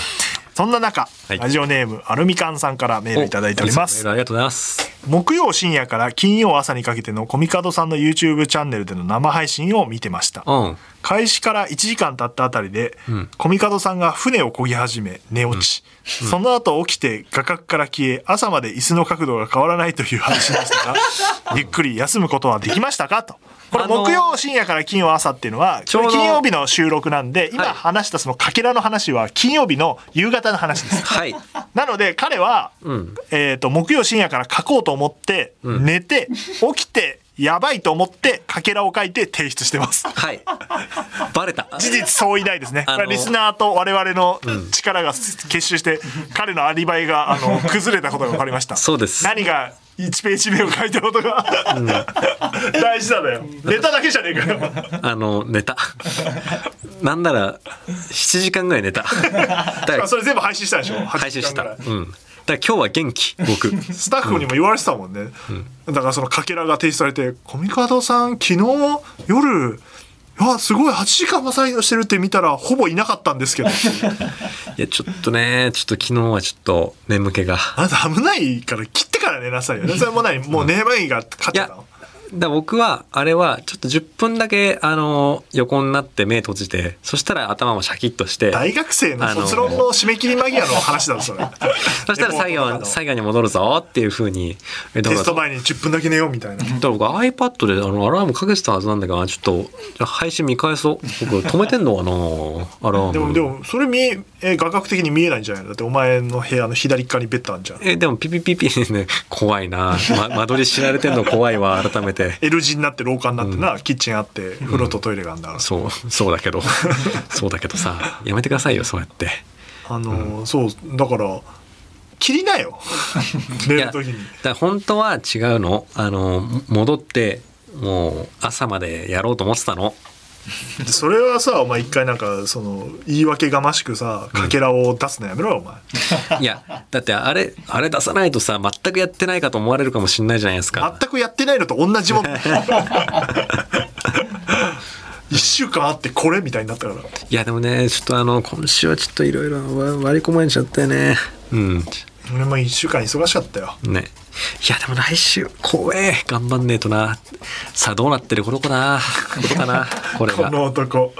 そんな中、はい。ラジオネームアルミカンさんからメールいただいております。ありがとうございます。木曜深夜から金曜朝にかけてのコミカドさんの YouTube チャンネルでの生配信を見てました。うん。開始から1時間経ったあたりで、コミカドさんが船を漕ぎ始め寝落ち、その後起きて画角から消え朝まで椅子の角度が変わらないという配信でしたが ゆっくり休むことはできましたか？とこれあのー木曜深夜から金曜朝っていうのは金曜日の収録なんで今はい。話したそのかけらの話は金曜日の夕方の話です。はい。なので彼は、ん。えー、と木曜深夜から書こうと思って、寝て起きてやばいと思ってかけらを書いて提出してます。はいバレた事実相違ないですね。これはリスナーと我々の力が結集して、彼のアリバイがあの 崩れたことが分かりました。そうです何が1ページ目を書いたことが、大事なんだよ。ネタだけじゃねえかよ。あの寝たなんなら7時間ぐらい寝ただからそれ全部配信したでしょ？配信した8時間ぐらいうんだ今日は元気 僕。スタッフにも言われてたもんね、だからそのかけらが提出されて「コミカドさん昨日夜いやすごい8時間も作業してるって見たらほぼいなかったんですけど。いやちょっとねちょっと昨日はちょっと眠気が。あなた危ないから切ってから寝なさいよね。それも何もう眠いが勝っちゃったのだ僕はあれはちょっと10分だけあの横になって目閉じてそしたら頭もシャキッとして大学生の卒論の締め切り間際の話だぞそれ。そしたら作業レポートとかの。作業に戻るぞっていうふうにテスト前に10分だけ寝ようみたいな。だから僕 iPad であのアラームかけてたはずなんだけどちょっと配信見返そう。僕止めてんのかなアラームでもでもそれ見ええ画角的に見えないんじゃないの？だってお前の部屋の左側にベッドあんじゃん。えでもピピピピ ね怖いな、ま、間取り知られてんの怖いわ 改めて。L 字になって廊下になってな、キッチンあって風呂とトイレがあるんだから、そうそうだけど。そうだけどさやめてくださいよそうやって。あのーそうだから切りなよ。寝る時に。だ本当は違うの？あのも戻ってもう朝までやろうと思ってたの？で それはさお前一回なんかその言い訳がましくさかけらを出すのやめろよお前。いやだってあれあれ出さないとさ全くやってないかと思われるかもしれないじゃないですか。全くやってないのと同じもん。一週間あってこれみたいになったから。いやでもねちょっとあの今週はちょっといろいろ割り込まれちゃったよね。うん俺も一週間忙しかったよ。ね。いやでも来週怖え。頑張んねえとな。さあどうなってることかな。ことかな。これこがの男。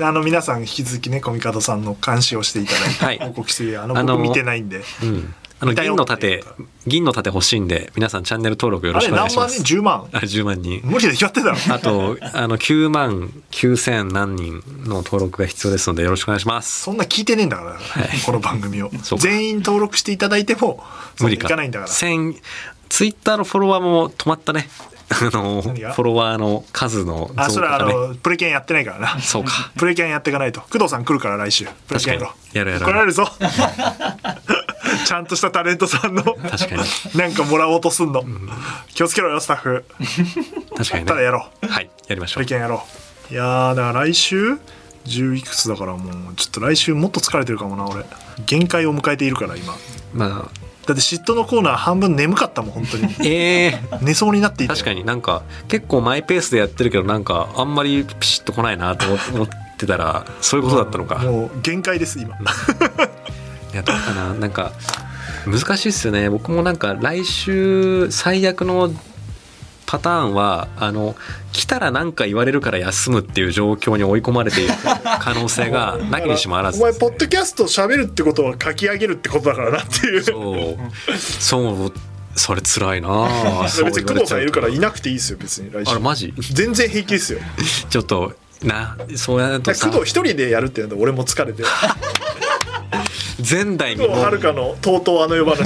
あの皆さん引き続きねコミカドさんの監視をしていただいて、はい。報告してあのあの僕見てないんで、うんあの銀の盾銀の盾欲しいんで皆さんチャンネル登録よろしあれ何万くお願いします。人？10万？あ10万人。無理で決まってたろ。あとあの9万9000何人の登録が必要ですのでよろしくお願いします。そんな聞いてねえんだから、この番組を。全員登録していただいても無理か。ないんだから。1000ツイッターのフォロワーも止まったね。あのフォロワーの数のあそれはあのプレキャンやってないからな。そうか。プレキャンやっていかないと。工藤さん来るから来週。プレキャンやろ確かに。やるやる。怒られるぞ ちゃんとしたタレントさんの。確かに。なんかもらおうとすんの、気をつけろよスタッフ。確かにね。ただやろう。はいやりましょう。プレキャンやろう。いやーだから来週？10いくつだからもうちょっと来週もっと疲れてるかもな俺。限界を迎えているから今。まあ。だって嫉妬のコーナー半分眠かったもん本当に。ええ。寝そうになっていたよ確かになんか結構マイペースでやってるけどなんかあんまりピシッと来ないなと思思ってたらそういうことだったのか、もう限界です今いやどうかななんか難しいっすよね。僕もなんか来週最悪のパターンはあの来たら何か言われるから休むっていう状況に追い込まれている可能性が なきにしもあらずお前ポッドキャスト喋るってことは書き上げるってことだからなっていう。そう。そうそれ辛いなあ 別に工藤さんいるからいなくていいですよ別に来週。あれマジ？全然平気ですよ。ちょっとなそうやると工藤一人でやるっていうので俺も疲れて前代未聞。はるかのとうとうあの世話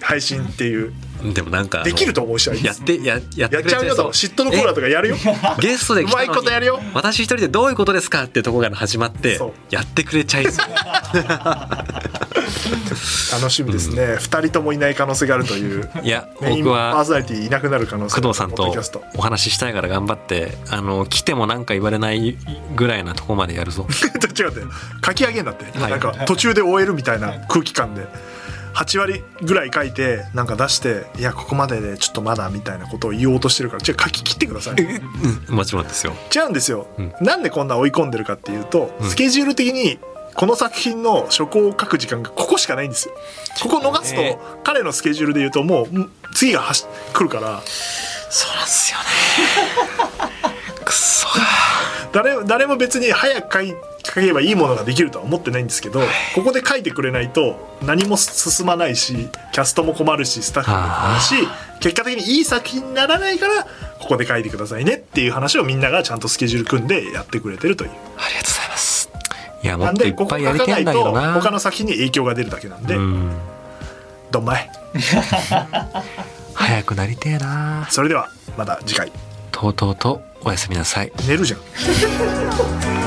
配信っていう。でもなんかできると思うしやってややってやっちゃうよと嫉妬のコーナーとかやるよ。ゲストで来まいことやるよ私一人でどういうことですかってとこから始まってやってくれちゃいそう。楽しみですね。二人ともいない可能性があるといういやメイン僕はパーソナリティいなくなる可能性工藤さんとお話ししたいから頑張ってあの来ても何か言われないぐらいなとこまでやるぞ。違うって書き上げんだって、はい。なんか途中で終えるみたいな空気感で8割ぐらい書いてなんか出していやここまででちょっとまだみたいなことを言おうとしてるから違う書き切ってください。うんもちろんですよ。違うんですよ、うんなんでこんな追い込んでるかっていうと、うんスケジュール的にこの作品の初稿を書く時間がここしかないんですよ。ここ逃すと、ね彼のスケジュールで言うともううん次がはし来るから。そうなんすよね。くっそ誰誰も別に早く書い書けばいいものができるとは思ってないんですけどここで書いてくれないと何も進まないしキャストも困るしスタッフも困るし結果的にいい作品にならないからここで書いてくださいねっていう話をみんながちゃんとスケジュール組んでやってくれてるという。ありがとうございます。いやもなんっといでここ書っぱいやりたいんだけどな。他の作品に影響が出るだけなんで、うん。どんまい。早くなりてえな。それではまた次回。とうとうとおやすみなさい。寝るじゃん。